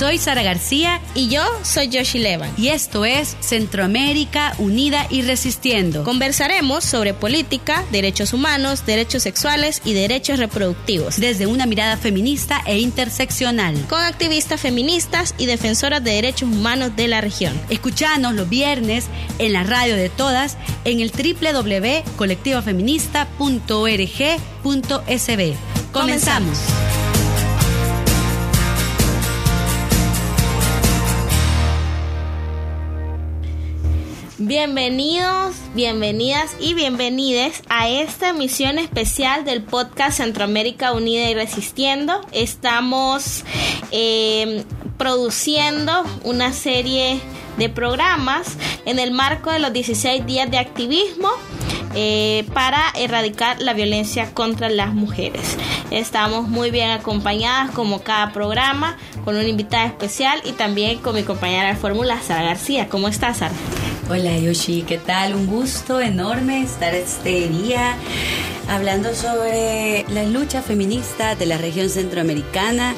Soy Sara García y yo soy Yoshi Levan. Y esto es Centroamérica Unida y Resistiendo. Conversaremos sobre política, derechos humanos, derechos sexuales y derechos reproductivos. Desde una mirada feminista e interseccional. Con activistas feministas y defensoras de derechos humanos de la región. Escuchanos los viernes en la radio de todas en el www.colectivafeminista.org.sb. Comenzamos. Bienvenidos, bienvenidas y bienvenides a esta emisión especial del podcast Centroamérica Unida y Resistiendo. Estamos eh, produciendo una serie de programas en el marco de los 16 días de activismo eh, para erradicar la violencia contra las mujeres. Estamos muy bien acompañadas como cada programa con una invitada especial y también con mi compañera de fórmula, Sara García. ¿Cómo estás, Sara? Hola Yoshi, ¿qué tal? Un gusto enorme estar este día hablando sobre la lucha feminista de la región centroamericana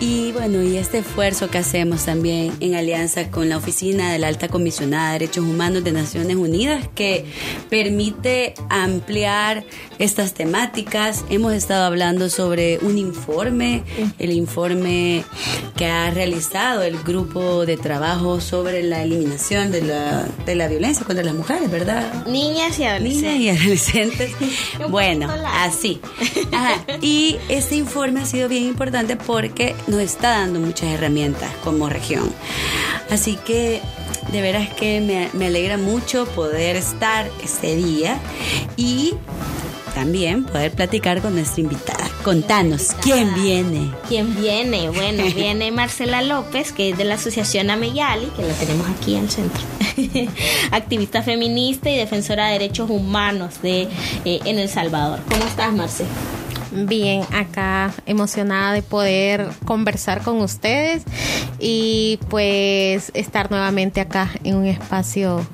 y bueno, y este esfuerzo que hacemos también en alianza con la Oficina de la Alta Comisionada de Derechos Humanos de Naciones Unidas que permite ampliar estas temáticas. Hemos estado hablando sobre un informe, el informe que ha realizado el grupo de trabajo sobre la eliminación de la, de la violencia contra las mujeres, ¿verdad? Niñas y adolescentes. Niñas y adolescentes. bueno, así. Y este informe ha sido bien importante porque nos está dando muchas herramientas como región. Así que de veras que me, me alegra mucho poder estar este día y también poder platicar con nuestra invitada. Contanos, ¿quién viene? ¿Quién viene? Bueno, viene Marcela López, que es de la Asociación Ameyali, que la tenemos aquí al centro. Activista feminista y defensora de derechos humanos de eh, en El Salvador. ¿Cómo estás, Marcela? Bien acá, emocionada de poder conversar con ustedes y pues estar nuevamente acá en un espacio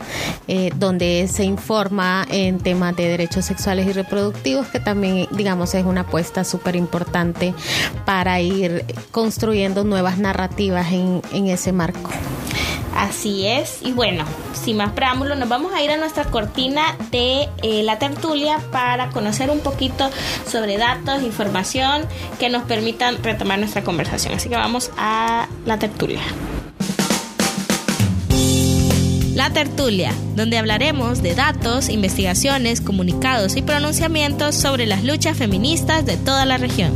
eh, donde se informa en temas de derechos sexuales y reproductivos, que también digamos es una apuesta súper importante para ir construyendo nuevas narrativas en, en ese marco. Así es. Y bueno, sin más preámbulos, nos vamos a ir a nuestra cortina de eh, la tertulia para conocer un poquito sobre datos, información que nos permitan retomar nuestra conversación. Así que vamos a la tertulia. La tertulia, donde hablaremos de datos, investigaciones, comunicados y pronunciamientos sobre las luchas feministas de toda la región.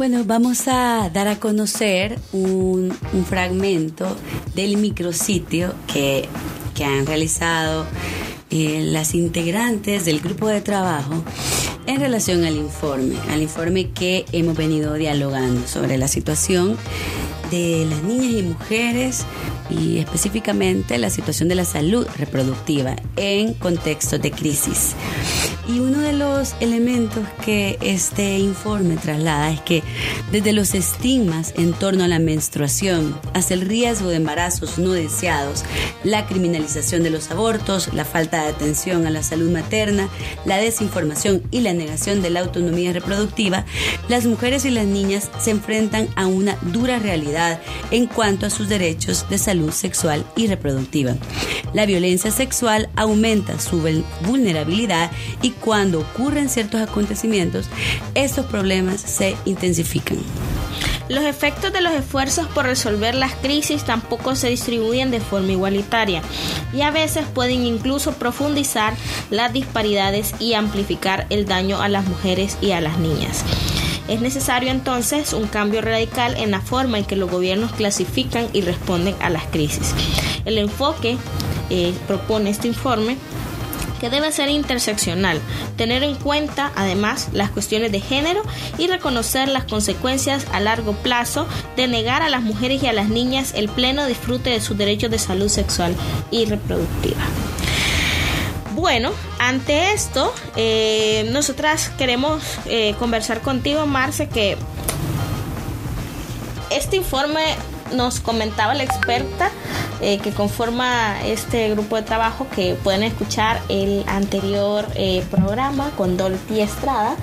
Bueno, vamos a dar a conocer un, fragmento del micrositio que, que han realizado eh, las integrantes del grupo de trabajo en relación al informe, al informe que hemos venido dialogando sobre la situación de las niñas y mujeres y específicamente la situación de la salud reproductiva en contextos de crisis. Y uno de los elementos que este informe traslada es que desde los estigmas en torno a la menstruación hasta el riesgo de embarazos no deseados, la criminalización de los abortos, la falta de atención a la salud materna, la desinformación y la negación de la autonomía reproductiva, las mujeres y las niñas se enfrentan a una dura realidad en cuanto a sus derechos de salud sexual y reproductiva. La violencia sexual aumenta su vulnerabilidad y cuando ocurren ciertos acontecimientos, estos problemas se intensifican. Los efectos de los esfuerzos por resolver las crisis tampoco se distribuyen de forma igualitaria y a veces pueden incluso profundizar las disparidades y amplificar el daño a las mujeres y a las niñas. Es necesario entonces un cambio radical en la forma en que los gobiernos clasifican y responden a las crisis. El enfoque eh, propone este informe que debe ser interseccional, tener en cuenta además las cuestiones de género y reconocer las consecuencias a largo plazo de negar a las mujeres y a las niñas el pleno disfrute de sus derechos de salud sexual y reproductiva. Bueno, ante esto, eh, nosotras queremos eh, conversar contigo, Marce, que este informe nos comentaba la experta eh, que conforma este grupo de trabajo que pueden escuchar el anterior programa con Dolphy Estrada.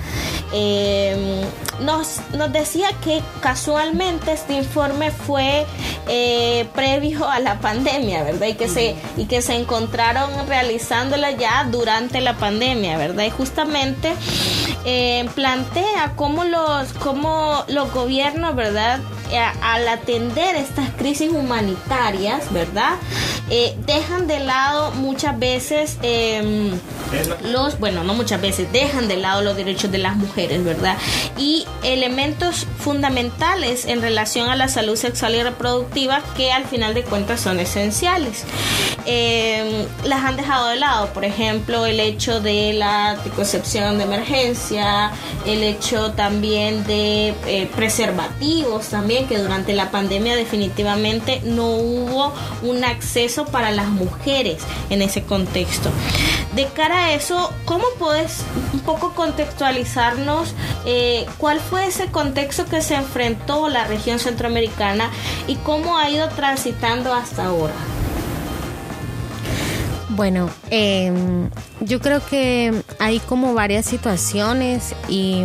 Eh, nos, nos decía que casualmente este informe fue previo a la pandemia, ¿verdad? Y que, se, y que se encontraron realizándola ya durante la pandemia, ¿verdad? Y justamente plantea cómo los, cómo los gobiernos, ¿verdad? Al atender estas crisis humanitarias, ¿verdad? Eh, dejan de lado muchas veces em, los, bueno, no muchas veces, dejan de lado los derechos de las mujeres, ¿verdad? Y elementos fundamentales en relación a la salud sexual y reproductiva que al final de cuentas son esenciales. Em, las han dejado de lado, por ejemplo, el hecho de la anticoncepción de emergencia, el hecho también de eh, preservativos también, que durante la pandemia definitivamente no hubo un acceso para las mujeres en ese contexto. De cara a eso, ¿cómo puedes un poco contextualizarnos eh, cuál fue ese contexto que se enfrentó la región centroamericana y cómo ha ido transitando hasta ahora? Bueno, em, yo creo que hay como varias situaciones y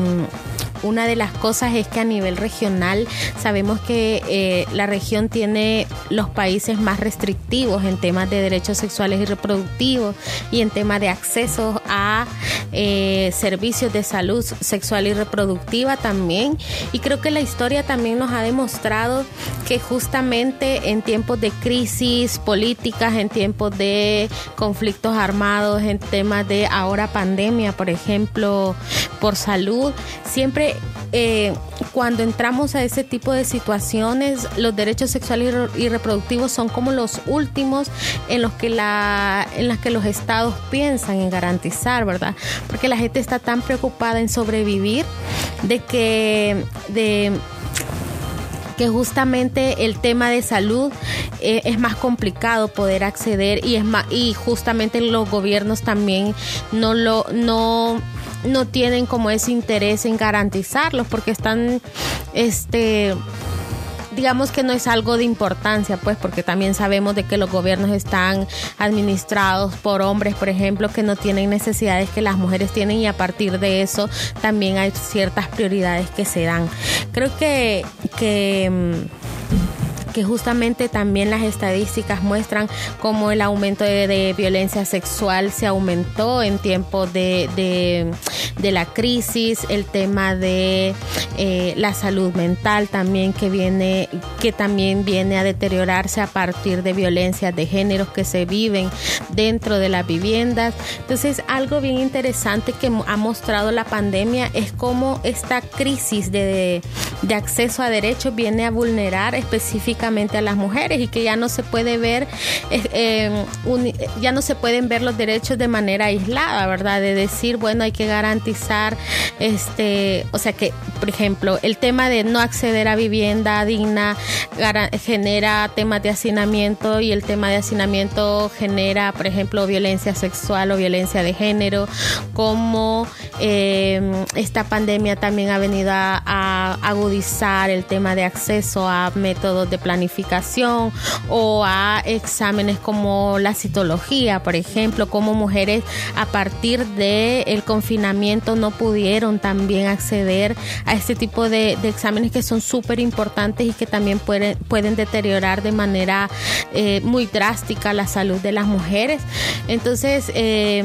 una de las cosas es que a nivel regional sabemos que eh, la región tiene los países más restrictivos en temas de derechos sexuales y reproductivos y en temas de acceso a eh, servicios de salud sexual y reproductiva también. Y creo que la historia también nos ha demostrado que justamente en tiempos de crisis políticas, en tiempos de conflictos armados, en temas de ahora pandemia, por ejemplo, por salud, siempre eh, cuando entramos a ese tipo de situaciones, los derechos sexuales y reproductivos son como los últimos en los que la, en las que los estados piensan en garantizar, ¿verdad? Porque la gente está tan preocupada en sobrevivir de que de que justamente el tema de salud eh, es más complicado poder acceder y es más y justamente los gobiernos también no lo no no tienen como ese interés en garantizarlos porque están este digamos que no es algo de importancia, pues, porque también sabemos de que los gobiernos están administrados por hombres, por ejemplo, que no tienen necesidades que las mujeres tienen y a partir de eso también hay ciertas prioridades que se dan. Creo que, que mm, que justamente también las estadísticas muestran cómo el aumento de, violencia sexual se aumentó en tiempos de, de, la crisis, el tema de eh, la salud mental también que viene, que también viene a deteriorarse a partir de violencias de género que se viven dentro de las viviendas. Entonces, algo bien interesante que ha mostrado la pandemia es cómo esta crisis de, de acceso a derechos viene a vulnerar específicamente a las mujeres y que ya no se puede ver, eh, eh, ya no se pueden ver los derechos de manera aislada, ¿verdad? De decir, bueno, hay que garantizar, este, o sea que, por ejemplo, el tema de no acceder a vivienda digna genera temas de hacinamiento y el tema de hacinamiento genera, por ejemplo, violencia sexual o violencia de género, como eh, esta pandemia también ha venido a, agudizar el tema de acceso a métodos de planificación o a exámenes como la citología, por ejemplo, como mujeres a partir del el confinamiento no pudieron también acceder a este tipo de, exámenes que son súper importantes y que también pueden, pueden deteriorar de manera eh, muy drástica la salud de las mujeres. Entonces, eh,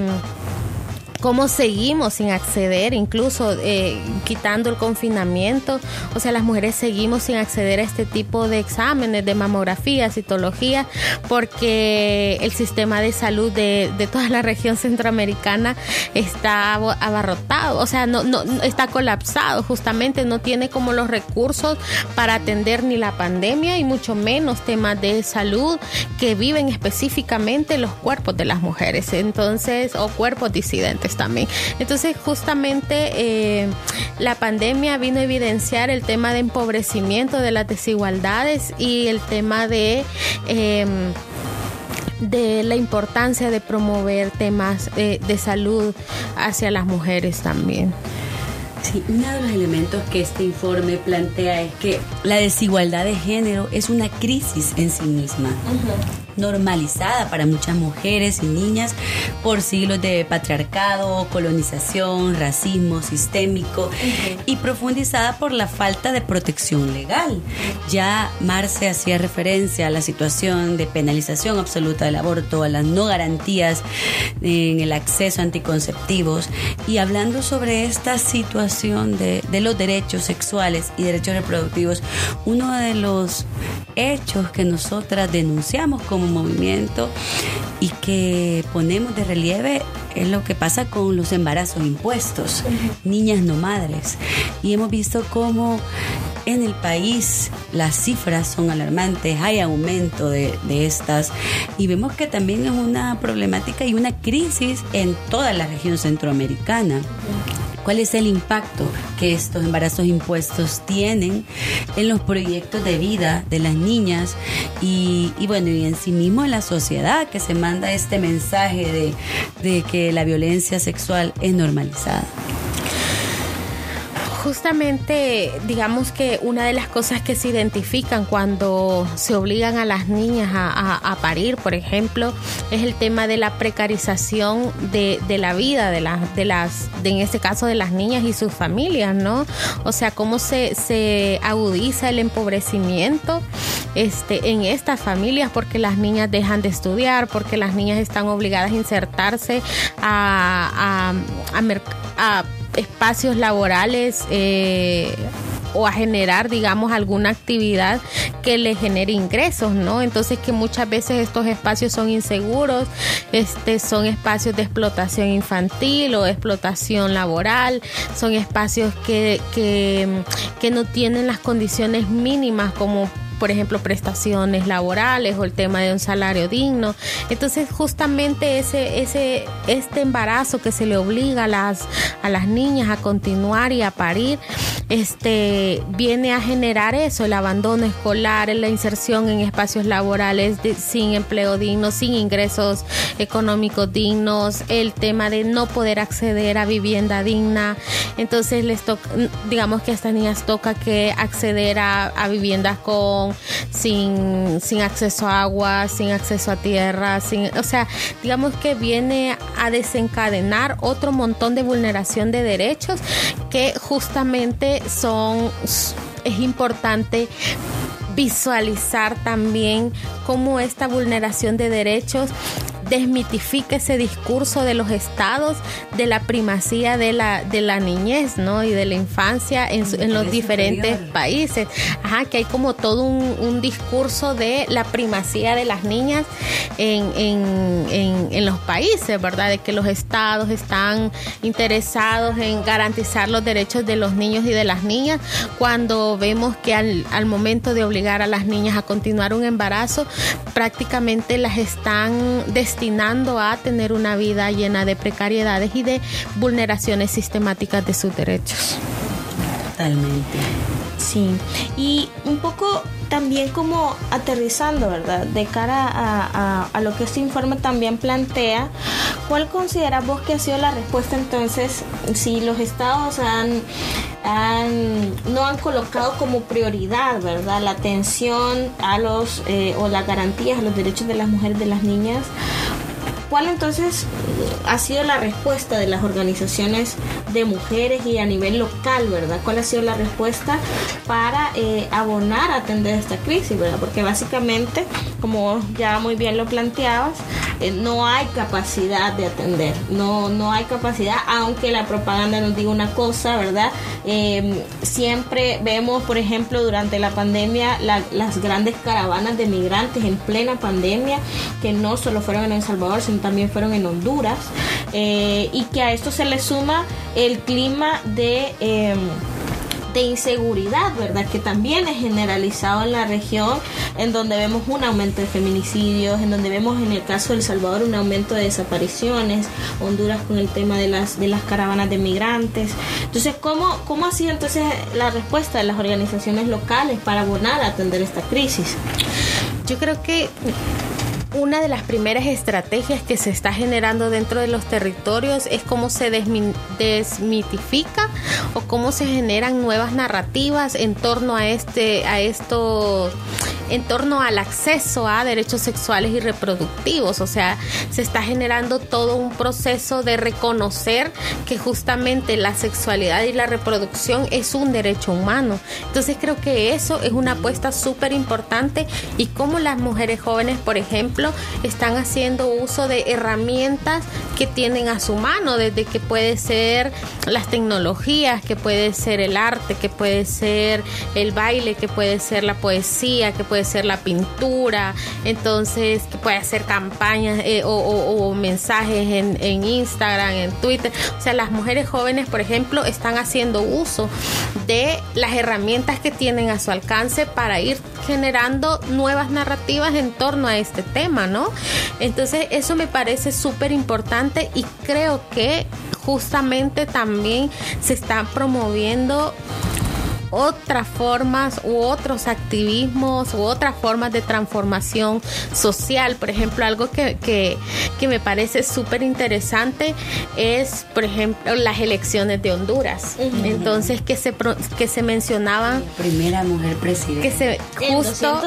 cómo seguimos sin acceder, incluso eh, quitando el confinamiento. O sea, las mujeres seguimos sin acceder a este tipo de exámenes, de mamografía, citología, porque el sistema de salud de, toda la región centroamericana está abarrotado, o sea, no, no está colapsado, justamente no tiene como los recursos para atender ni la pandemia y mucho menos temas de salud que viven específicamente los cuerpos de las mujeres, entonces, o cuerpos disidentes también. Entonces, justamente eh, la pandemia vino a evidenciar el tema de empobrecimiento de las desigualdades y el tema de... Em, de la importancia de promover temas eh, de salud hacia las mujeres también. Sí, uno de los elementos que este informe plantea es que la desigualdad de género es una crisis en sí misma. Normalizada para muchas mujeres y niñas por siglos de patriarcado, colonización, racismo sistémico y profundizada por la falta de protección legal. Ya Marce hacía referencia a la situación de penalización absoluta del aborto, a las no garantías en el acceso a anticonceptivos y hablando sobre esta situación de, de los derechos sexuales y derechos reproductivos, uno de los hechos que nosotras denunciamos como movimiento y que ponemos de relieve es lo que pasa con los embarazos impuestos, niñas no madres. Y hemos visto cómo en el país las cifras son alarmantes, hay aumento de, de, estas y vemos que también es una problemática y una crisis en toda la región centroamericana cuál es el impacto que estos embarazos impuestos tienen en los proyectos de vida de las niñas y, y bueno, y en sí mismo en la sociedad que se manda este mensaje de, de que la violencia sexual es normalizada justamente, digamos que una de las cosas que se identifican cuando se obligan a las niñas a, parir, por ejemplo, es el tema de la precarización de, la vida de, las de las, en este caso, de las niñas y sus familias, ¿no? O sea, cómo se, se agudiza el empobrecimiento este, en estas familias porque las niñas dejan de estudiar, porque las niñas están obligadas a insertarse a, a, a, a espacios laborales eh, o a generar, digamos, alguna actividad que le genere ingresos, ¿no? Entonces que muchas veces estos espacios son inseguros, este, son espacios de explotación infantil o explotación laboral, son espacios que, que, que no tienen las condiciones mínimas como por ejemplo, prestaciones laborales o el tema de un salario digno. Entonces, justamente ese, ese, este embarazo que se le obliga a las, a las niñas a continuar y a parir, este, viene a generar eso, el abandono escolar, la inserción en espacios laborales sin empleo digno, sin ingresos económicos dignos, el tema de no poder acceder a vivienda digna. Entonces, les toca, digamos que a estas niñas toca que acceder a, a viviendas con sin, sin acceso a agua, sin acceso a tierra, sin, o sea, digamos que viene a desencadenar otro montón de vulneración de derechos que justamente son, es importante visualizar también cómo esta vulneración de derechos desmitifica ese discurso de los estados de la primacía de la, de la niñez, ¿no? Y de la infancia en, en los diferentes países. Ajá, que hay como todo un, un, discurso de la primacía de las niñas en, en, en, en, los países, ¿verdad? De que los estados están interesados en garantizar los derechos de los niños y de las niñas, cuando vemos que al, al momento de obligar a las niñas a continuar un embarazo, prácticamente las están destinando a tener una vida llena de precariedades y de vulneraciones sistemáticas de sus derechos. Totalmente. Sí, y un poco también como aterrizando, ¿verdad? De cara a, a, a, lo que este informe también plantea, ¿cuál consideras vos que ha sido la respuesta entonces si los estados han, han no han colocado como prioridad, ¿verdad? La atención a los eh, o las garantías a los derechos de las mujeres, de las niñas ¿Cuál entonces ha sido la respuesta de las organizaciones de mujeres y a nivel local, verdad? ¿Cuál ha sido la respuesta para eh, abonar a atender esta crisis, verdad? Porque básicamente, como ya muy bien lo planteabas, eh, no hay capacidad de atender, no, no hay capacidad, aunque la propaganda nos diga una cosa, ¿verdad? Eh, siempre vemos, por ejemplo, durante la pandemia, la, las grandes caravanas de migrantes en plena pandemia, que no solo fueron en El Salvador, sino también fueron en Honduras, eh, y que a esto se le suma el clima de... Eh, de inseguridad, ¿verdad? Que también es generalizado en la región, en donde vemos un aumento de feminicidios, en donde vemos en el caso de El Salvador un aumento de desapariciones, Honduras con el tema de las, de las caravanas de migrantes. Entonces, ¿cómo, ¿cómo ha sido entonces la respuesta de las organizaciones locales para abonar a atender esta crisis? Yo creo que una de las primeras estrategias que se está generando dentro de los territorios es cómo se desmitifica o cómo se generan nuevas narrativas en torno a este a estos en torno al acceso a derechos sexuales y reproductivos. O sea, se está generando todo un proceso de reconocer que justamente la sexualidad y la reproducción es un derecho humano. Entonces creo que eso es una apuesta súper importante y cómo las mujeres jóvenes, por ejemplo, están haciendo uso de herramientas que tienen a su mano, desde que puede ser las tecnologías, que puede ser el arte, que puede ser el baile, que puede ser la poesía, que puede ser la pintura, entonces puede hacer campañas eh, o, mensajes en, en Instagram, en Twitter. O sea, las mujeres jóvenes, por ejemplo, están haciendo uso de las herramientas que tienen a su alcance para ir generando nuevas narrativas en torno a este tema, ¿no? Entonces, eso me parece súper importante y creo que justamente también se está promoviendo otras formas u otros activismos u otras formas de transformación social. Por ejemplo, algo que, que, me parece súper interesante es, por ejemplo, las elecciones de Honduras. Entonces, que se, que se mencionaban... La primera mujer presidenta. Que se, justo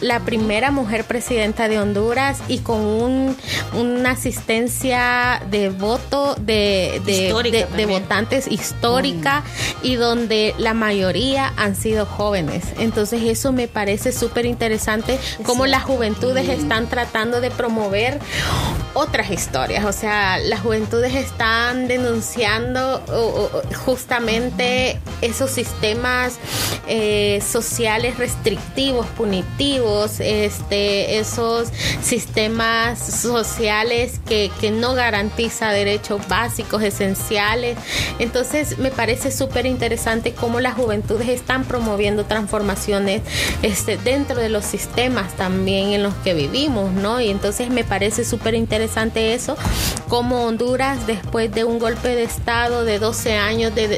la primera mujer presidenta de Honduras y con un, una asistencia de voto de, de, de, votantes histórica y donde la mayoría han sido jóvenes. Entonces eso me parece súper interesante cómo las juventudes están tratando de promover otras historias. O sea, las juventudes están denunciando justamente esos sistemas eh, sociales restrictivos, punitivos, este, esos sistemas sociales que, que no garantiza derechos básicos, esenciales. Entonces me parece súper interesante cómo la juventud están promoviendo transformaciones este, dentro de los sistemas también en los que vivimos, ¿no? Y entonces me parece súper interesante eso, como Honduras, después de un golpe de Estado de 12 años de,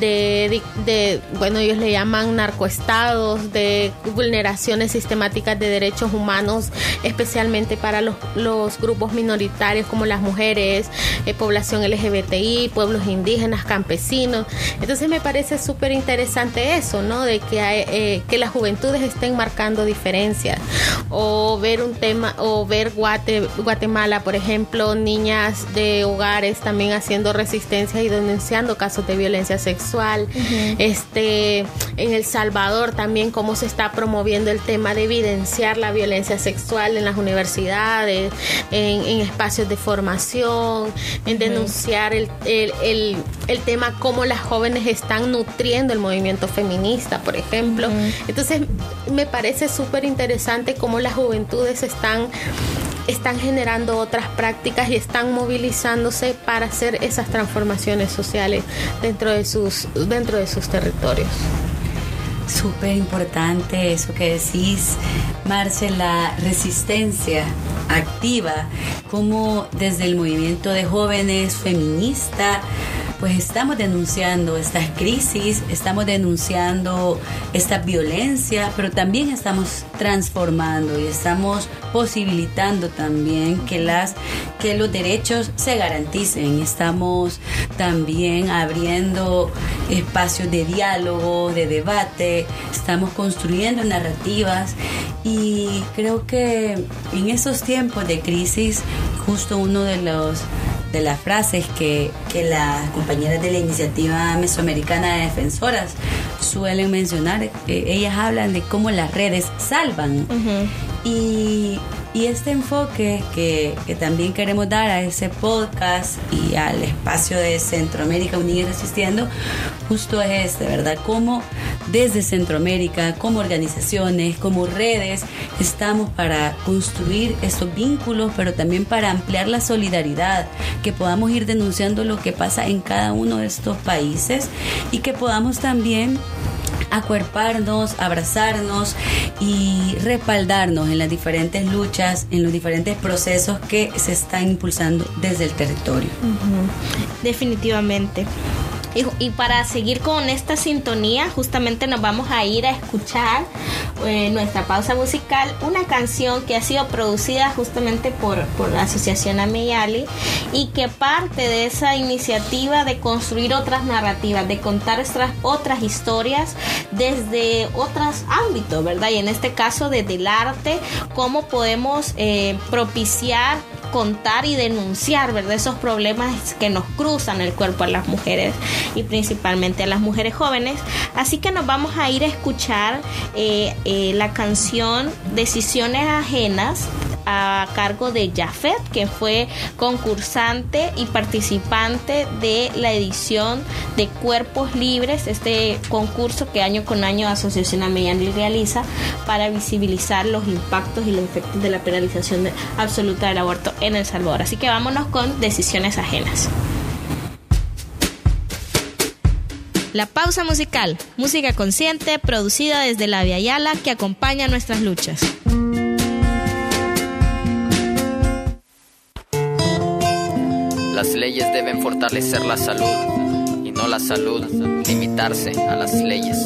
de, de, bueno, ellos le llaman narcoestados, de vulneraciones sistemáticas de derechos humanos, especialmente para los, los grupos minoritarios como las mujeres, eh, población LGBTI, pueblos indígenas, campesinos. Entonces me parece súper interesante eso, ¿no? De que, eh, que las juventudes estén marcando diferencias. O ver un tema, o ver Guatemala, por ejemplo, niñas de hogares también haciendo resistencia y denunciando casos de violencia sexual. Este, en El Salvador también cómo se está promoviendo el tema de evidenciar la violencia sexual en las universidades, en, espacios de formación, en denunciar el, el, el, el tema cómo las jóvenes están nutriendo el movimiento feminista, por ejemplo. Entonces, me parece súper interesante cómo las juventudes están están generando otras prácticas y están movilizándose para hacer esas transformaciones sociales dentro de sus, dentro de sus territorios. Súper importante eso que decís, Marce, la resistencia activa, como desde el movimiento de jóvenes feminista, pues estamos denunciando estas crisis, estamos denunciando esta violencia, pero también estamos transformando y estamos posibilitando también que las que los derechos se garanticen. Estamos también abriendo espacios de diálogo, de debate, estamos construyendo narrativas y creo que en esos tiempos de crisis justo uno de los de las frases que, que las compañeras de la iniciativa mesoamericana de defensoras suelen mencionar. Eh, ellas hablan de cómo las redes salvan. Y este enfoque que, que, también queremos dar a ese podcast y al espacio de Centroamérica Unida y Resistiendo, justo es este, ¿verdad? Cómo desde Centroamérica, como organizaciones, como redes, estamos para construir estos vínculos, pero también para ampliar la solidaridad, que podamos ir denunciando lo que pasa en cada uno de estos países y que podamos también acuerparnos, abrazarnos y respaldarnos en las diferentes luchas, en los diferentes procesos que se están impulsando desde el territorio. Definitivamente. Y, para seguir con esta sintonía, justamente nos vamos a ir a escuchar eh, nuestra pausa musical una canción que ha sido producida justamente por, por la Asociación Ameyali y que parte de esa iniciativa de construir otras narrativas, de contar otras, otras historias desde otros ámbitos, ¿verdad? Y en este caso desde el arte, cómo podemos eh, propiciar contar y denunciar, ¿verdad? Esos problemas que nos cruzan el cuerpo a las mujeres y principalmente a las mujeres jóvenes. Así que nos vamos a ir a escuchar eh, eh, la canción Decisiones Ajenas a cargo de Jafet, que fue concursante y participante de la edición de Cuerpos Libres, este concurso que año con año Asociación Ameyani realiza para visibilizar los impactos y los efectos de la penalización absoluta del aborto en El Salvador. Así que vámonos con decisiones ajenas. La pausa musical, música consciente producida desde la Via Yala que acompaña nuestras luchas. Las leyes deben fortalecer la salud y no la salud limitarse a las leyes.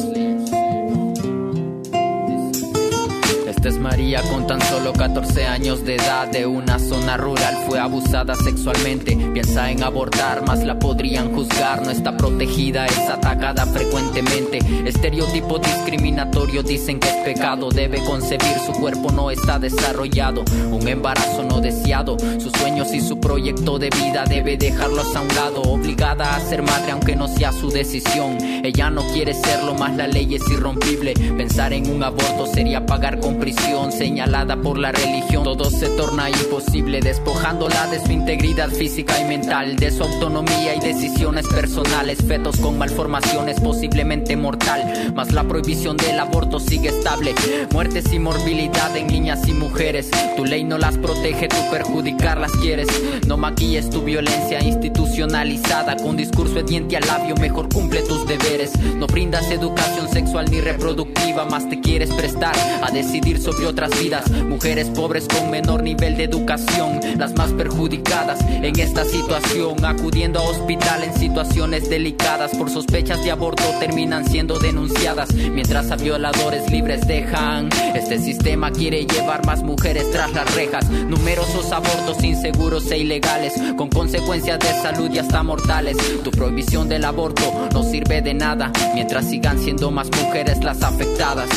Es María con tan solo 14 años de edad de una zona rural fue abusada sexualmente. Piensa en abortar, más la podrían juzgar. No está protegida, es atacada frecuentemente. Estereotipo discriminatorio dicen que es pecado. Debe concebir, su cuerpo no está desarrollado. Un embarazo no deseado, sus sueños y su proyecto de vida debe dejarlos a un lado. Obligada a ser madre aunque no sea su decisión. Ella no quiere serlo, más la ley es irrompible. Pensar en un aborto sería pagar con prisión señalada por la religión. Todo se torna imposible, despojándola de su integridad física y mental, de su autonomía y decisiones personales. Fetos con malformaciones, posiblemente mortal. Mas la prohibición del aborto sigue estable. Muertes y morbilidad en niñas y mujeres. Tu ley no las protege, tú perjudicarlas quieres. No maquilles tu violencia institucionalizada con discurso de diente al labio. Mejor cumple tus deberes. No brindas educación sexual ni reproductiva, más te quieres prestar a decidir sobre otras vidas. Mujeres pobres con menor nivel de educación, las más perjudicadas en esta situación, acudiendo a hospital en situaciones delicadas por sospechas de aborto terminan siendo denunciadas, mientras a violadores libres dejan. Este sistema quiere llevar más mujeres tras las rejas, numerosos abortos inseguros e ilegales, con consecuencias de salud y hasta mortales. Tu prohibición del aborto no sirve de nada, mientras sigan siendo más mujeres las afectadas.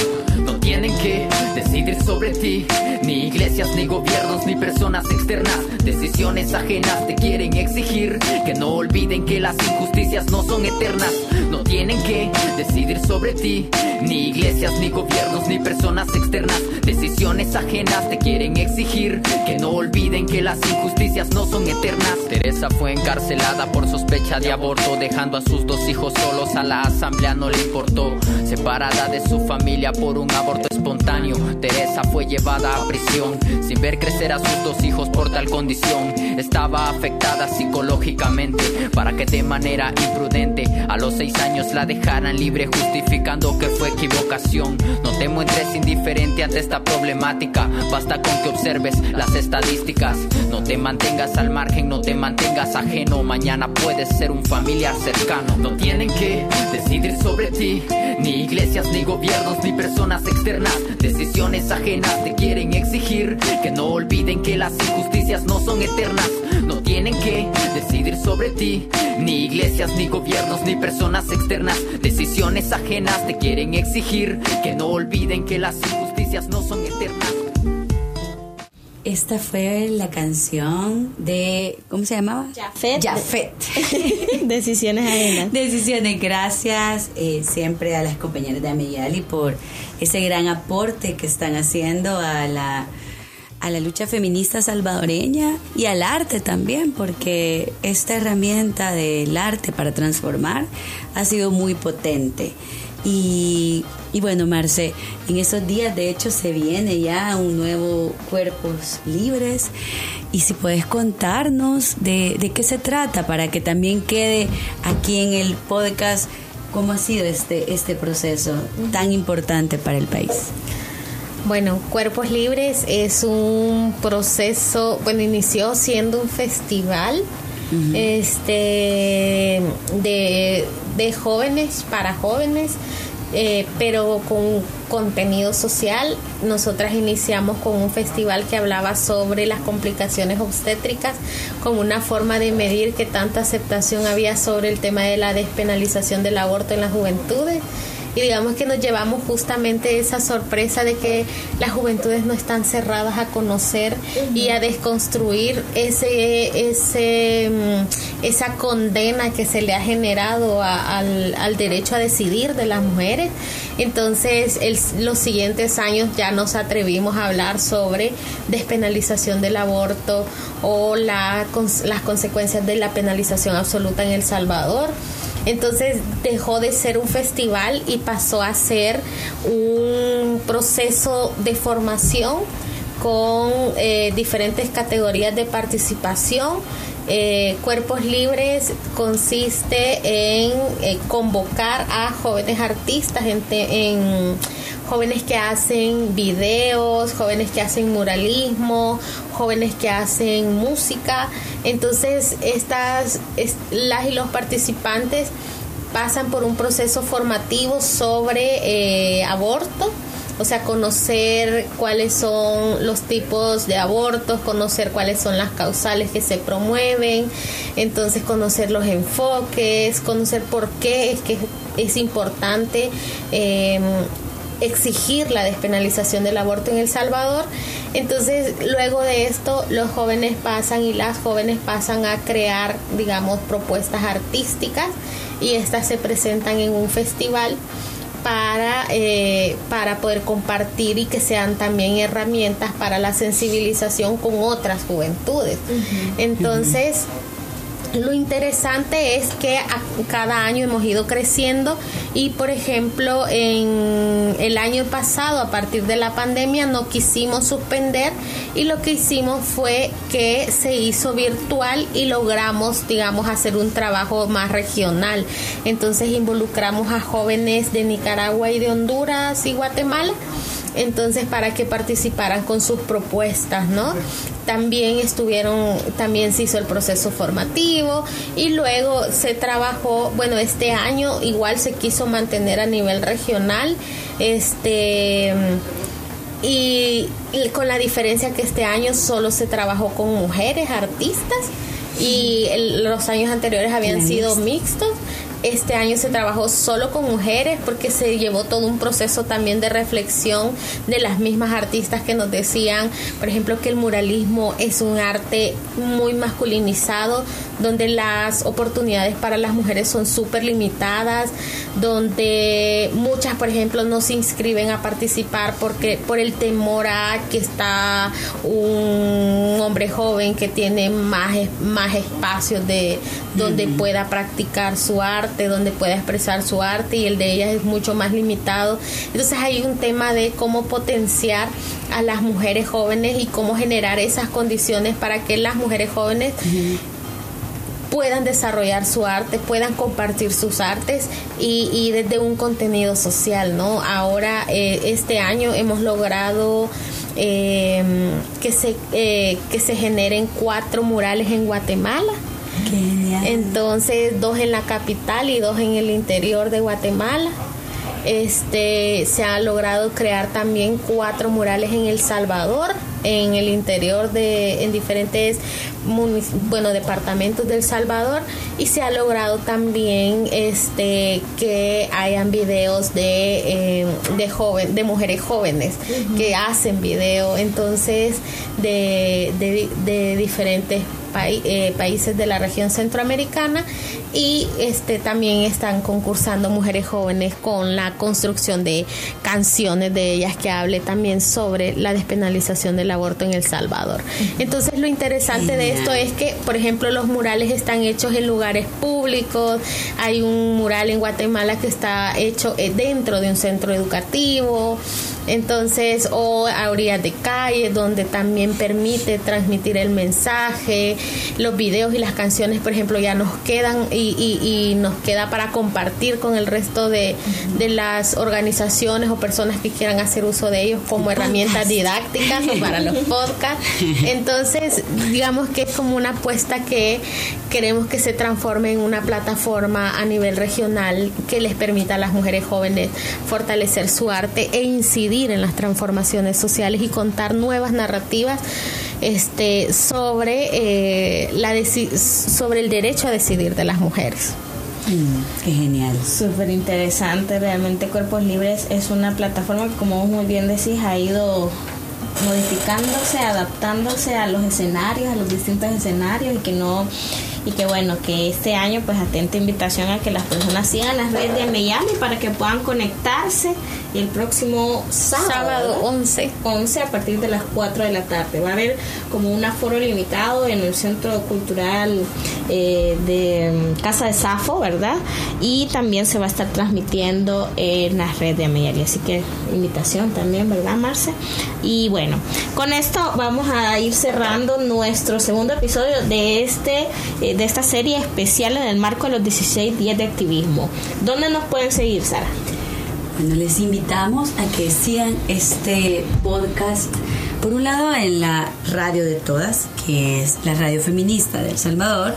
No tienen que decidir sobre ti. Ni iglesias, ni gobiernos, ni personas externas. Decisiones ajenas te quieren exigir. Que no olviden que las injusticias no son eternas. No tienen que decidir sobre ti. Ni iglesias, ni gobiernos, ni personas externas. Decisiones ajenas te quieren exigir. Que no olviden que las injusticias no son eternas. Teresa fue encarcelada por sospecha de aborto, dejando a sus dos hijos solos. A la asamblea no le importó. Separada de su familia por un aborto espontáneo. Teresa fue llevada a prisión sin ver crecer a sus dos hijos por tal condición. Estaba afectada psicológicamente para que de manera imprudente a los seis años la dejaran libre justificando que fue equivocación. No te muestres indiferente ante esta problemática, basta con que observes las estadísticas. No te mantengas al margen, no te mantengas ajeno. Mañana puedes ser un familiar cercano. No tienen que decidir sobre ti, ni iglesias, ni gobiernos, ni personas externas. Decisiones ajenas te quieren exigir que no olviden que las injusticias no son eternas. No tienen que decidir sobre ti, ni iglesias, ni gobiernos, ni personas externas. Decisiones ajenas te quieren exigir que no olviden que las injusticias no son eternas. Esta fue la canción de. ¿Cómo se llamaba? Jafet. Jafet. Decisiones ajenas. Decisiones. Gracias eh, siempre a las compañeras de Ameyali por ese gran aporte que están haciendo a la, a la lucha feminista salvadoreña y al arte también, porque esta herramienta del arte para transformar ha sido muy potente. Y, y, bueno, Marce, en estos días de hecho se viene ya un nuevo Cuerpos Libres. Y si puedes contarnos de, de qué se trata para que también quede aquí en el podcast ¿Cómo ha sido este, este proceso tan importante para el país? Bueno, Cuerpos Libres es un proceso, bueno, inició siendo un festival este, de, de jóvenes para jóvenes eh, pero con contenido social. Nosotras iniciamos con un festival que hablaba sobre las complicaciones obstétricas como una forma de medir qué tanta aceptación había sobre el tema de la despenalización del aborto en las juventudes y digamos que nos llevamos justamente esa sorpresa de que las juventudes no están cerradas a conocer y a desconstruir ese, ese, mm, esa condena que se le ha generado al, al, derecho a decidir de las mujeres. Entonces, el, los siguientes años ya nos atrevimos a hablar sobre despenalización del aborto o la, las consecuencias de la penalización absoluta en El Salvador. Entonces dejó de ser un festival y pasó a ser un proceso de formación con eh, diferentes categorías de participación. Eh, Cuerpos Libres consiste en eh, convocar a jóvenes artistas, en jóvenes que hacen videos, jóvenes que hacen muralismo, jóvenes que hacen música. Entonces, estas, las y los participantes pasan por un proceso formativo sobre eh, aborto, o sea, conocer cuáles son los tipos de abortos, conocer cuáles son las causales que se promueven, entonces conocer los enfoques, conocer por qué es que es importante eh, exigir la despenalización del aborto en El Salvador. Entonces, luego de esto, los jóvenes pasan y las jóvenes pasan a crear, digamos, propuestas artísticas y estas se presentan en un festival para, eh, para poder compartir y que sean también herramientas para la sensibilización con otras juventudes. Entonces, lo interesante es que cada año hemos ido creciendo y por ejemplo en el año pasado a partir de la pandemia no quisimos suspender y lo que hicimos fue que se hizo virtual y logramos digamos hacer un trabajo más regional. Entonces involucramos a jóvenes de Nicaragua y de Honduras y Guatemala entonces para que participaran con sus propuestas, ¿no? También estuvieron, también se hizo el proceso formativo y luego se trabajó, bueno, este año igual se quiso mantener a nivel regional, este y, con la diferencia que este año solo se trabajó con mujeres artistas y los años anteriores habían sido mixtos. Este año se trabajó solo con mujeres porque se llevó todo un proceso también de reflexión de las mismas artistas que nos decían, por ejemplo, que el muralismo es un arte muy masculinizado, donde las oportunidades para las mujeres son súper limitadas, donde muchas, por ejemplo, no se inscriben a participar porque por el temor a que está un hombre joven que tiene más, más espacios de donde pueda practicar su arte donde pueda expresar su arte y el de ellas es mucho más limitado. Entonces hay un tema de cómo potenciar a las mujeres jóvenes y cómo generar esas condiciones para que las mujeres jóvenes puedan desarrollar su arte, puedan compartir sus artes y, desde un contenido social, ¿no? Ahora, eh, este año hemos logrado eh, que, se, eh, que se generen cuatro murales en Guatemala entonces, dos en la capital y dos en el interior de Guatemala. Este, se ha logrado crear también cuatro murales en El Salvador, en el interior de en diferentes bueno departamentos del Salvador y se ha logrado también este que hayan videos de, eh, de joven de mujeres jóvenes que hacen video entonces de, de, de diferentes eh, países de la región centroamericana y este también están concursando mujeres jóvenes con la construcción de canciones de ellas que hable también sobre la despenalización del aborto en El Salvador. Entonces lo interesante de esto es que, por ejemplo, los murales están hechos en lugares públicos, hay un mural en Guatemala que está hecho eh, dentro de un centro educativo, entonces, o a orillas de calle, donde también permite transmitir el mensaje, los videos y las canciones, por ejemplo, ya nos quedan y, y, nos queda para compartir con el resto de, de, las organizaciones o personas que quieran hacer uso de ellos como herramientas didácticas o para los podcasts. Entonces, digamos que es como una apuesta que queremos que se transforme en una plataforma a nivel regional que les permita a las mujeres jóvenes fortalecer su arte e incidir en las transformaciones sociales y contar nuevas narrativas este, sobre, eh, la sobre el derecho a decidir de las mujeres. Mm, qué genial. Súper interesante, realmente Cuerpos Libres es una plataforma que como muy bien decís ha ido modificándose, adaptándose a los escenarios, a los distintos escenarios y que no y que bueno, que este año pues atenta invitación a que las personas sigan las redes de Miami para que puedan conectarse el próximo sábado, 11. 11 a partir de las 4 de la tarde. Va a haber como un aforo limitado en el Centro Cultural eh, de mm, Casa de Safo, ¿verdad? Y también se va a estar transmitiendo en las redes de Miami. Así que invitación también, ¿verdad, Marce? Y bueno, con esto vamos a ir cerrando nuestro segundo episodio de este eh, de esta serie especial en el marco de los 16 días de activismo. ¿Dónde nos pueden seguir, Sara? Bueno, les invitamos a que sigan este podcast, por un lado en la radio de todas, que es la radio feminista de El Salvador,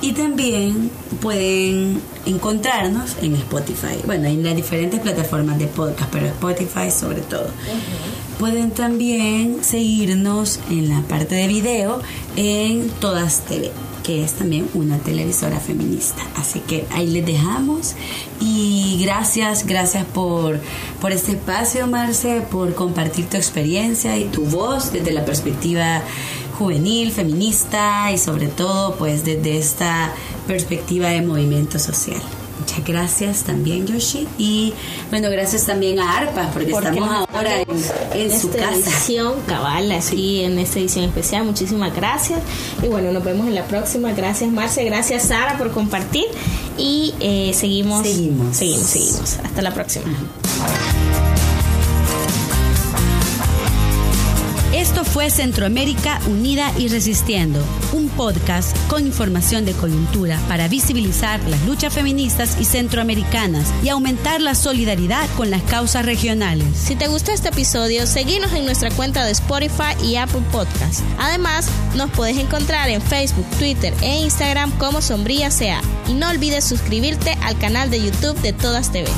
y también pueden encontrarnos en Spotify, bueno, en las diferentes plataformas de podcast, pero Spotify sobre todo. Pueden también seguirnos en la parte de video en Todas TV que es también una televisora feminista. Así que ahí les dejamos y gracias, gracias por, por este espacio, Marce, por compartir tu experiencia y tu voz desde la perspectiva juvenil, feminista y sobre todo pues desde esta perspectiva de movimiento social. Muchas gracias también, Yoshi. Y bueno, gracias también a ARPA, porque, estamos ahora en, su casa. edición cabal, en esta edición especial. Muchísimas gracias. Y bueno, nos vemos en la próxima. Gracias, Marce. Gracias, Sara, por compartir. Y eh, seguimos. Seguimos. Seguimos, seguimos. Hasta la próxima. Fue Centroamérica Unida y Resistiendo, un podcast con información de coyuntura para visibilizar las luchas feministas y centroamericanas y aumentar la solidaridad con las causas regionales. Si te gustó este episodio, seguinos en nuestra cuenta de Spotify y Apple Podcast. Además, nos puedes encontrar en Facebook, Twitter e Instagram como Sombría Sea. Y no olvides suscribirte al canal de YouTube de Todas TV.